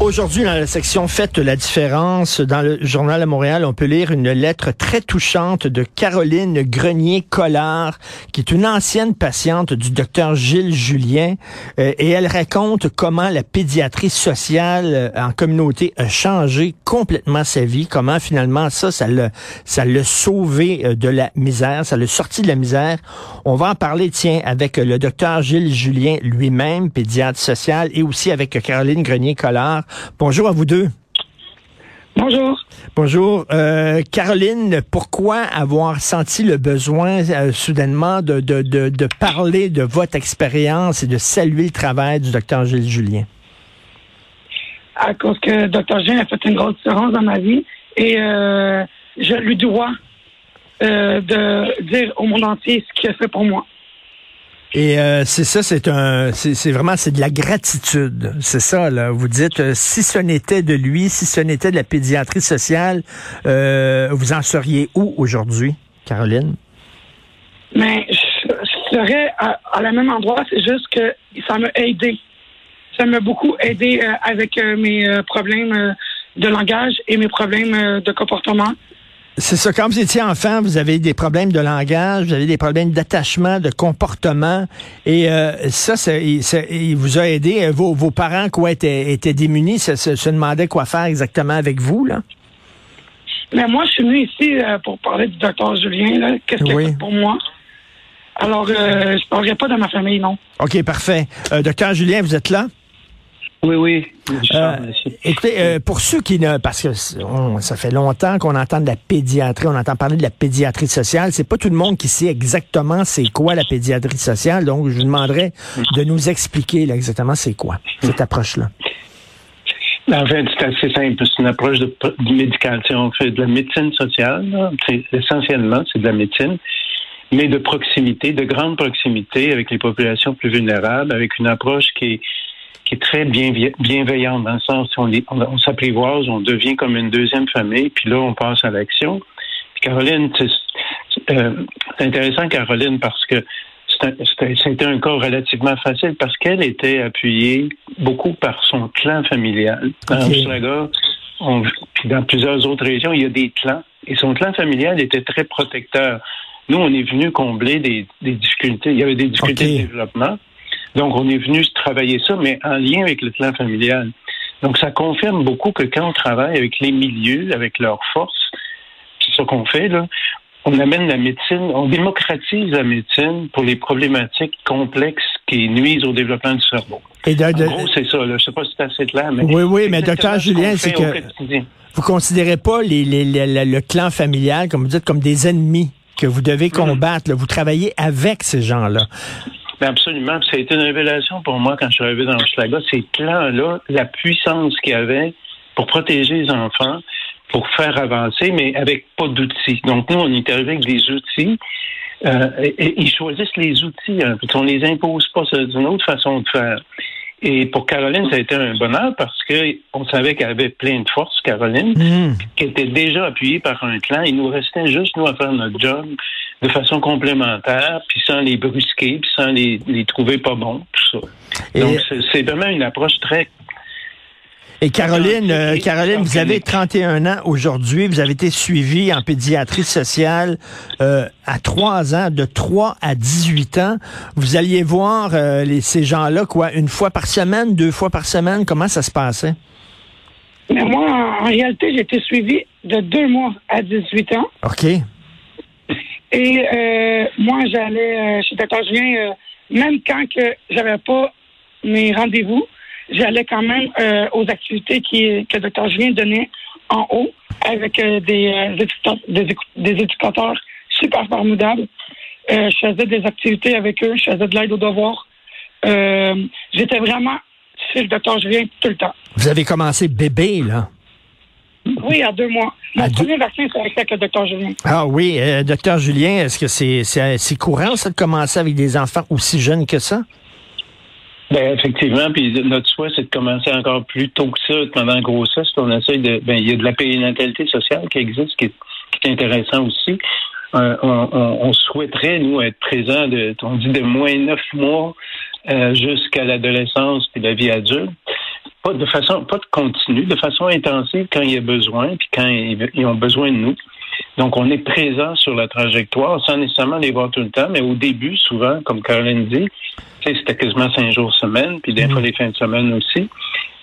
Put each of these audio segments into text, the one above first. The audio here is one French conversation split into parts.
Aujourd'hui, dans la section Faites la différence, dans le journal de Montréal, on peut lire une lettre très touchante de Caroline Grenier-Collard, qui est une ancienne patiente du docteur Gilles Julien, euh, et elle raconte comment la pédiatrie sociale euh, en communauté a changé complètement sa vie, comment finalement ça, ça l'a, ça l'a sauvé euh, de la misère, ça l'a sorti de la misère. On va en parler, tiens, avec le docteur Gilles Julien lui-même, pédiatre social, et aussi avec Caroline Grenier-Collard. Bonjour à vous deux. Bonjour. Bonjour. Euh, Caroline, pourquoi avoir senti le besoin euh, soudainement de, de, de, de, parler de votre expérience et de saluer le travail du docteur Gilles Julien? À cause que le docteur Julien a fait une grosse différence dans ma vie et euh, je lui dois de dire au monde entier ce qu'il a fait pour moi. Et euh, c'est ça, c'est un, c'est vraiment, c'est de la gratitude. C'est ça, là. Vous dites, euh, si ce n'était de lui, si ce n'était de la pédiatrie sociale, euh, vous en seriez où aujourd'hui, Caroline? Mais je, serais à, à, la même endroit, c'est juste que ça m'a aidé. Ça m'a beaucoup aidé euh, avec euh, mes problèmes de langage et mes problèmes de comportement. C'est ça. Quand vous étiez enfant, vous avez des problèmes de langage, vous avez des problèmes d'attachement, de comportement. Et euh, ça, ça, il vous a aidé. Vos, vos parents, quoi, étaient, étaient démunis, se, se, demandaient quoi faire exactement avec vous, là? Mais moi, je suis venu ici euh, pour parler du docteur Julien, là. Qu'est-ce qu'il oui. a fait pour moi? Alors, euh, je ne parlerai pas de ma famille, non. OK, parfait. Euh, docteur Julien, vous êtes là? Oui, oui. Euh, écoutez, euh, pour ceux qui ne, parce que on, ça fait longtemps qu'on entend de la pédiatrie, on entend parler de la pédiatrie sociale, c'est pas tout le monde qui sait exactement c'est quoi la pédiatrie sociale, donc je vous demanderais de nous expliquer là, exactement c'est quoi cette approche-là. En fait, c'est assez simple. C'est une approche de, de médicale. On fait de la médecine sociale. C'est essentiellement, c'est de la médecine mais de proximité, de grande proximité avec les populations plus vulnérables, avec une approche qui est qui est très bien, bienveillante dans le sens où on, on, on s'apprivoise, on devient comme une deuxième famille, puis là, on passe à l'action. Caroline, c'est euh, intéressant, Caroline, parce que c'était un cas relativement facile parce qu'elle était appuyée beaucoup par son clan familial. Dans okay. on, puis dans plusieurs autres régions, il y a des clans. Et son clan familial était très protecteur. Nous, on est venu combler des, des difficultés. Il y avait des difficultés okay. de développement. Donc, on est venu travailler ça, mais en lien avec le clan familial. Donc, ça confirme beaucoup que quand on travaille avec les milieux, avec leurs forces, c'est ce qu'on fait, là, on amène la médecine, on démocratise la médecine pour les problématiques complexes qui nuisent au développement du cerveau. Et de, de, en gros, c'est ça. Là. Je sais pas si c'est assez clair, mais... Oui, oui, mais docteur Julien, c'est que vous considérez pas les, les, les, le clan familial, comme vous dites, comme des ennemis que vous devez combattre. Là. Vous travaillez avec ces gens-là. Ben, absolument. Ça a été une révélation pour moi quand je suis arrivé dans Schlaga. Ces clans-là, la puissance qu'il y avait pour protéger les enfants, pour faire avancer, mais avec pas d'outils. Donc, nous, on est arrivé avec des outils. Euh, et, ils choisissent les outils. Hein, on les impose pas. C'est une autre façon de faire. Et pour Caroline, ça a été un bonheur parce que on savait qu'elle avait plein de force, Caroline, mmh. qui était déjà appuyée par un clan. Il nous restait juste, nous, à faire notre job de façon complémentaire, puis sans les brusquer, puis sans les, les trouver pas bons, tout ça. Et Donc, c'est vraiment une approche très et Caroline, euh, Caroline, vous avez 31 ans aujourd'hui. Vous avez été suivie en pédiatrie sociale euh, à 3 ans, de 3 à 18 ans. Vous alliez voir euh, les, ces gens-là, quoi, une fois par semaine, deux fois par semaine? Comment ça se passait? Mais moi, en réalité, j'ai été suivie de deux mois à 18 ans. OK. Et euh, moi, j'allais chez Dr. Julien, même quand que j'avais pas mes rendez-vous, j'allais quand même euh, aux activités qui, que docteur Julien donnait en haut avec euh, des, euh, des, des, éducateurs super formidables. Euh, je faisais des activités avec eux, je faisais de l'aide aux devoirs. J'étais vraiment chez le docteur Julien tout le temps. Vous avez commencé bébé, là? Oui, à deux mois. Mon à premier deux... vaccin, c'est avec le docteur Julien. Ah oui, euh, docteur Julien, est-ce que c'est courant, ça, de commencer avec des enfants aussi jeunes que ça? Ben effectivement, puis notre souhait, c'est de commencer encore plus tôt que ça pendant la grossesse. On essaie de, ben il y a de la périnatalité sociale qui existe, qui est, qui est c'est intéressant aussi. Euh, on, souhaiterait, nous, être présents, de, on dit de moins neuf mois euh, jusqu'à l'adolescence puis la vie adulte. Pas de façon, pas de continu, de façon intensive quand il y a besoin, puis quand ils, ont besoin de nous. Donc, on est présent sur la trajectoire sans nécessairement les voir tout le temps, mais au début, souvent, comme Caroline dit, c'était quasiment cinq jours semaine, puis des fois mm. les fins de semaine aussi,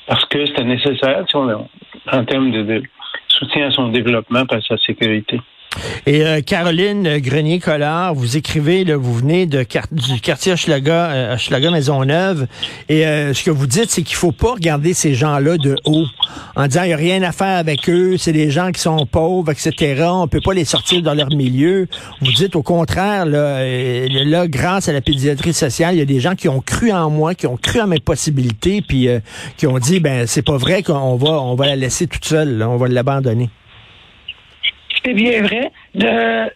parce que c'était nécessaire en termes de, soutien à son développement et à sa sécurité. Et euh, Caroline Grenier-Collard, vous écrivez, là, vous venez de, du quartier Hochelaga, euh, Maisonneuve, et euh, ce que vous dites, c'est qu'il faut pas regarder ces gens-là de haut, en disant il n'y a rien à faire avec eux, c'est des gens qui sont pauvres, etc. On peut pas les sortir dans leur milieu. Vous dites au contraire, là, là grâce à la pédiatrie sociale, il y a des gens qui ont cru en moi, qui ont cru en mes possibilités, puis qui ont dit ben c'est pas vrai qu'on va on va la laisser toute seule, on va l'abandonner c'est bien vrai. De,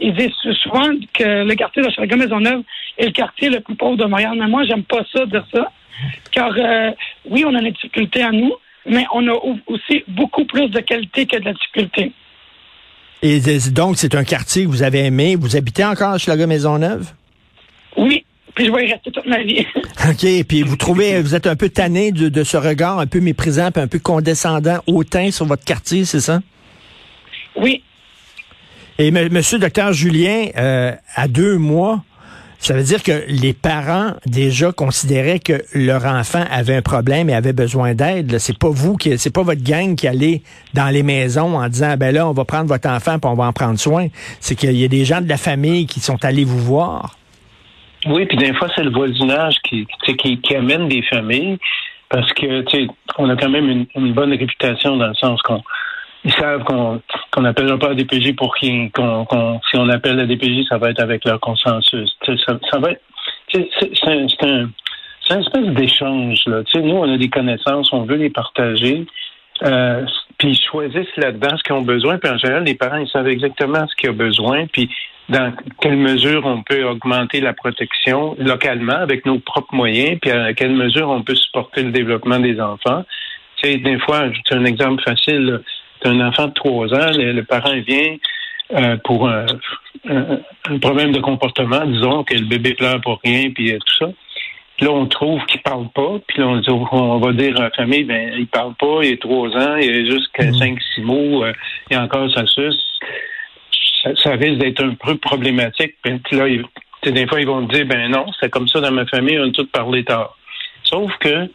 ils disent souvent que le quartier de Chalaga Maisonneuve est le quartier le plus pauvre de Montréal. Mais moi, j'aime pas ça, dire ça. Car euh, oui, on a des difficultés à nous, mais on a aussi beaucoup plus de qualité que de la difficulté. Et donc, c'est un quartier que vous avez aimé. Vous habitez encore à Maison Maisonneuve? Oui. Puis je vais y rester toute ma vie. OK. Puis vous trouvez, vous êtes un peu tanné de, ce regard un peu méprisant, un peu condescendant, hautain sur votre quartier, c'est ça? Oui. Et Monsieur Docteur Julien, euh, à deux mois, ça veut dire que les parents déjà considéraient que leur enfant avait un problème et avait besoin d'aide. C'est pas vous qui, c'est pas votre gang qui allait dans les maisons en disant ben là on va prendre votre enfant puis on va en prendre soin. C'est qu'il y a des gens de la famille qui sont allés vous voir. Oui, puis des fois c'est le voisinage qui, qui, qui amène des familles parce que tu sais, on a quand même une, une bonne réputation dans le sens qu'on ils savent qu'on n'appellera pas la DPJ pour rien. Qu'on, si on appelle la DPJ, ça va être avec leur consensus. Ça, va. C'est, un, un, espèce d'échange. Nous, on a des connaissances, on veut les partager. Euh, puis ils choisissent là-dedans ce qu'ils ont besoin. Puis en général, les parents, ils savent exactement ce qu'ils ont besoin. Puis dans quelle mesure on peut augmenter la protection localement avec nos propres moyens, puis à quelle mesure on peut supporter le développement des enfants. Tu sais, des fois, c'est un exemple facile un enfant de trois ans, le, parent vient euh, pour un, problème de comportement, disons que le bébé pleure pour rien, puis euh, tout ça. là, on trouve qu'il parle pas, puis là, on, va dire à la famille, ben, il parle pas, il a trois ans, il a juste mm. cinq, six mots, euh, et encore ça suce. Ça, risque d'être un peu problématique. Puis là, des fois, ils vont dire, ben non, c'est comme ça dans ma famille, on a tout parlé tard. Sauf que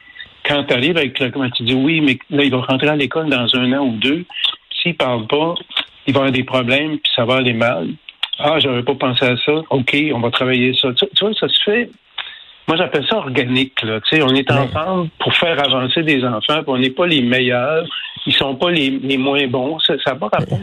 quand tu arrives avec le, comment tu dis oui, mais là, il va rentrer à l'école dans un an ou deux. S'il parle pas, il va avoir des problèmes, puis ça va aller mal. Ah, j'aurais pas pensé à ça. OK, on va travailler ça. Tu, vois, ça se fait. Moi, j'appelle ça organique. Là. Tu sais, on est ensemble pour faire avancer des enfants, puis on n'est pas les meilleurs ils sont pas les, les moins bons. Ça n'a pas rapport.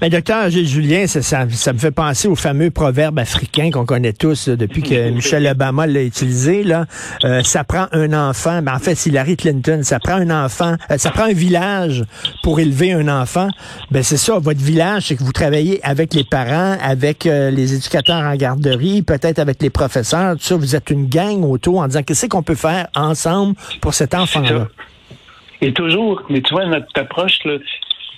Mais docteur Julien, ça, ça, me fait penser au fameux proverbe africain qu'on connaît tous depuis que Michel Obama l'a utilisé. Là, euh, ça prend un enfant. Ben, en fait, c'est Hillary Clinton. Ça prend un enfant. Euh, ça prend un village pour élever un enfant. Ben c'est ça. Votre village, c'est que vous travaillez avec les parents, avec euh, les éducateurs en garderie, peut-être avec les professeurs. Tout ça, vous êtes une gang autour en disant qu'est-ce qu'on peut faire ensemble pour cet enfant-là? Et toujours, mais tu vois, notre approche, là,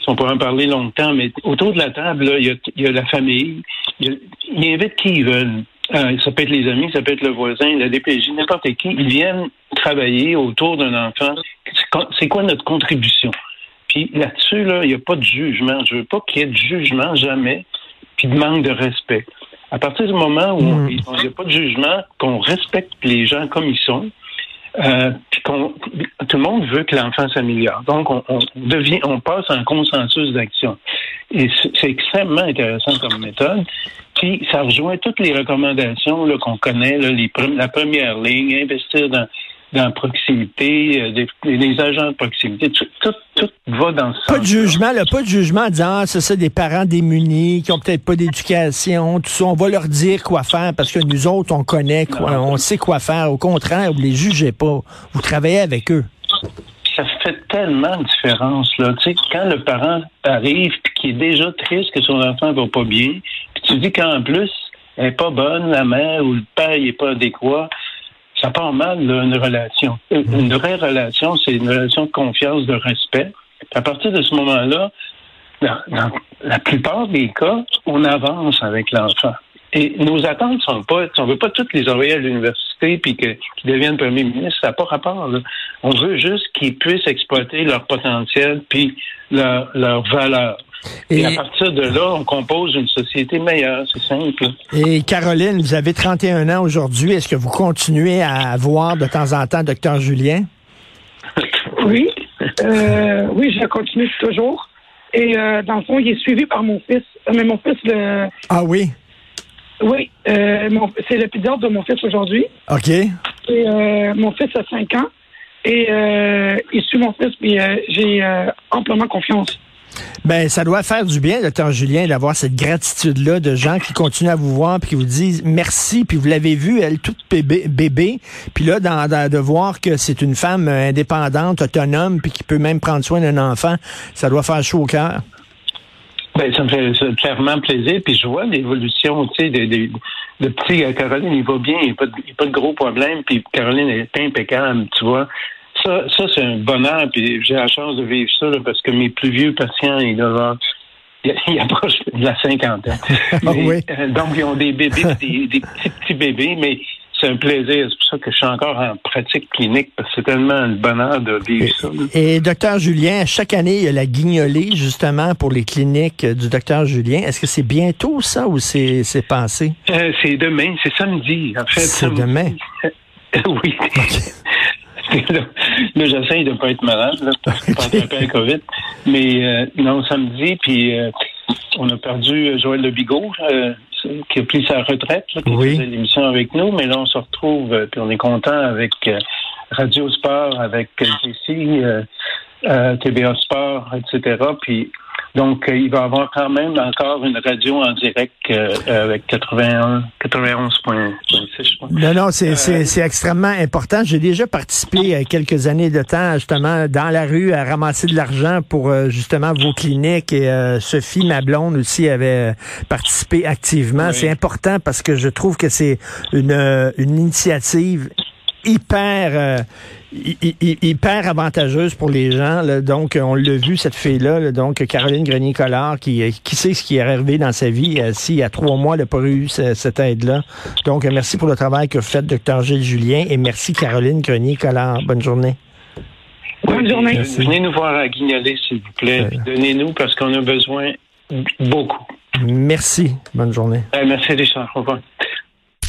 on pourrait en parler longtemps, mais autour de la table, il y, a, la famille. ils invitent qui ils veulent. Euh, ça peut être les amis, ça peut être le voisin, la DPJ, n'importe qui. Ils viennent travailler autour d'un enfant. C'est quoi notre contribution? Puis là-dessus, là, il n'y a pas de jugement. Je veux pas qu'il y ait de jugement jamais, puis de manque de respect. À partir du moment où mm. il n'y a pas de jugement, qu'on respecte les gens comme ils sont, euh, tout le monde veut que l'enfant s'améliore. Donc, on, devient, on passe un consensus d'action. Et c'est extrêmement intéressant comme méthode. Puis, ça rejoint toutes les recommandations qu'on connaît, les, la première ligne, investir dans dans proximité, euh, des, agents de proximité, tout, tout, va dans ce Pas de jugement, là, pas de jugement en disant, ah, c'est ça, des parents démunis, qui ont peut-être pas d'éducation, tout ça, on va leur dire quoi faire parce que nous autres, on connaît, quoi, on sait quoi faire. Au contraire, vous les jugez pas. Vous travaillez avec eux. Ça fait tellement de différence, là. Tu sais, quand le parent arrive puis qui est déjà triste que son enfant va pas bien, puis tu dis qu'en plus, elle est pas bonne, la mère ou le père, il est pas adéquat, ça part mal, une relation. Une vraie relation, c'est une relation de confiance, de respect. à partir de ce moment-là, dans, la plupart des cas, on avance avec l'enfant. Et nos attentes sont pas, on veut pas toutes les envoyer à l'université puis qu'ils deviennent premier ministre, ça n'a pas rapport. On veut juste qu'ils puissent exploiter leur potentiel puis leur, leur valeur. Et, à partir de là, on compose une société meilleure, c'est simple. Et Caroline, vous avez 31 ans aujourd'hui. Est-ce que vous continuez à voir de temps en temps Docteur Julien? Oui, euh, oui, je continue toujours. Et euh, dans le fond, il est suivi par mon fils. Euh, mais mon fils, le. Ah oui? Oui, euh, c'est le pédiatre de mon fils aujourd'hui. OK. Et euh, mon fils a 5 ans. Et euh, il suit mon fils, puis j'ai amplement confiance. Ben, ça doit faire du bien, docteur Julien, d'avoir cette gratitude-là de gens qui continuent à vous voir puis qui vous disent merci, puis vous l'avez vu, elle toute bébé, bébé puis là, de voir que c'est une femme indépendante, autonome, puis qui peut même prendre soin d'un enfant, ça doit faire chaud au cœur. Ben, ça me fait clairement plaisir. Puis je vois l'évolution, tu sais, de, de, de, petit euh, Caroline, il va bien, il n'y a, pas de gros problème. Puis Caroline est impeccable, tu vois. Ça, ça c'est un bonheur. Puis j'ai la chance de vivre ça parce que mes plus vieux patients, ils doivent ils approchent de la cinquantaine. Ah oui. Euh, donc, ils ont des bébés, des, des petits, petits bébés, mais c'est un plaisir. C'est pour ça que je suis encore en pratique clinique, parce que c'est tellement un bonheur de vivre ça. Et docteur Julien, chaque année, il y a la guignolée, justement, pour les cliniques du docteur Julien. Est-ce que c'est bientôt ça ou c'est, c'est passé? Euh, c'est demain, c'est samedi, en fait. C'est demain? oui. Là, j'essaie de ne pas être malade, là, que okay. pas peu COVID. Mais euh, non, samedi, puis euh, on a perdu Joël Le Bigot, qui a pris sa retraite, qui faisait l'émission avec nous, mais là, on se retrouve, euh, puis on est content avec euh, Radio Sport, avec JC, euh, TVA Sport, etc. Puis donc, il va y avoir quand même encore une radio en direct avec 81, 91.6, Non, non, c'est extrêmement important. J'ai déjà participé à quelques années de temps, justement, dans la rue, à ramasser de l'argent pour, justement, vos cliniques. Et Sophie, ma blonde, aussi, avait participé activement. C'est important parce que je trouve que c'est une, une initiative hyper hyper avantageuse pour les gens. Donc, on l'a vu, cette fille-là, donc Caroline Grenier-Collard, qui, qui sait ce qui est arrivé dans sa vie euh, si il y a trois mois, elle n'a pas eu cette aide-là. Donc, merci pour le travail que vous faites, docteur Gilles Julien, et merci Caroline Grenier-Collard. Bonne journée. Bonne journée. Venez nous voir à Guignoler, s'il vous plaît. Donnez-nous parce qu'on a besoin beaucoup. Merci. Bonne journée. merci, Richard. Au revoir.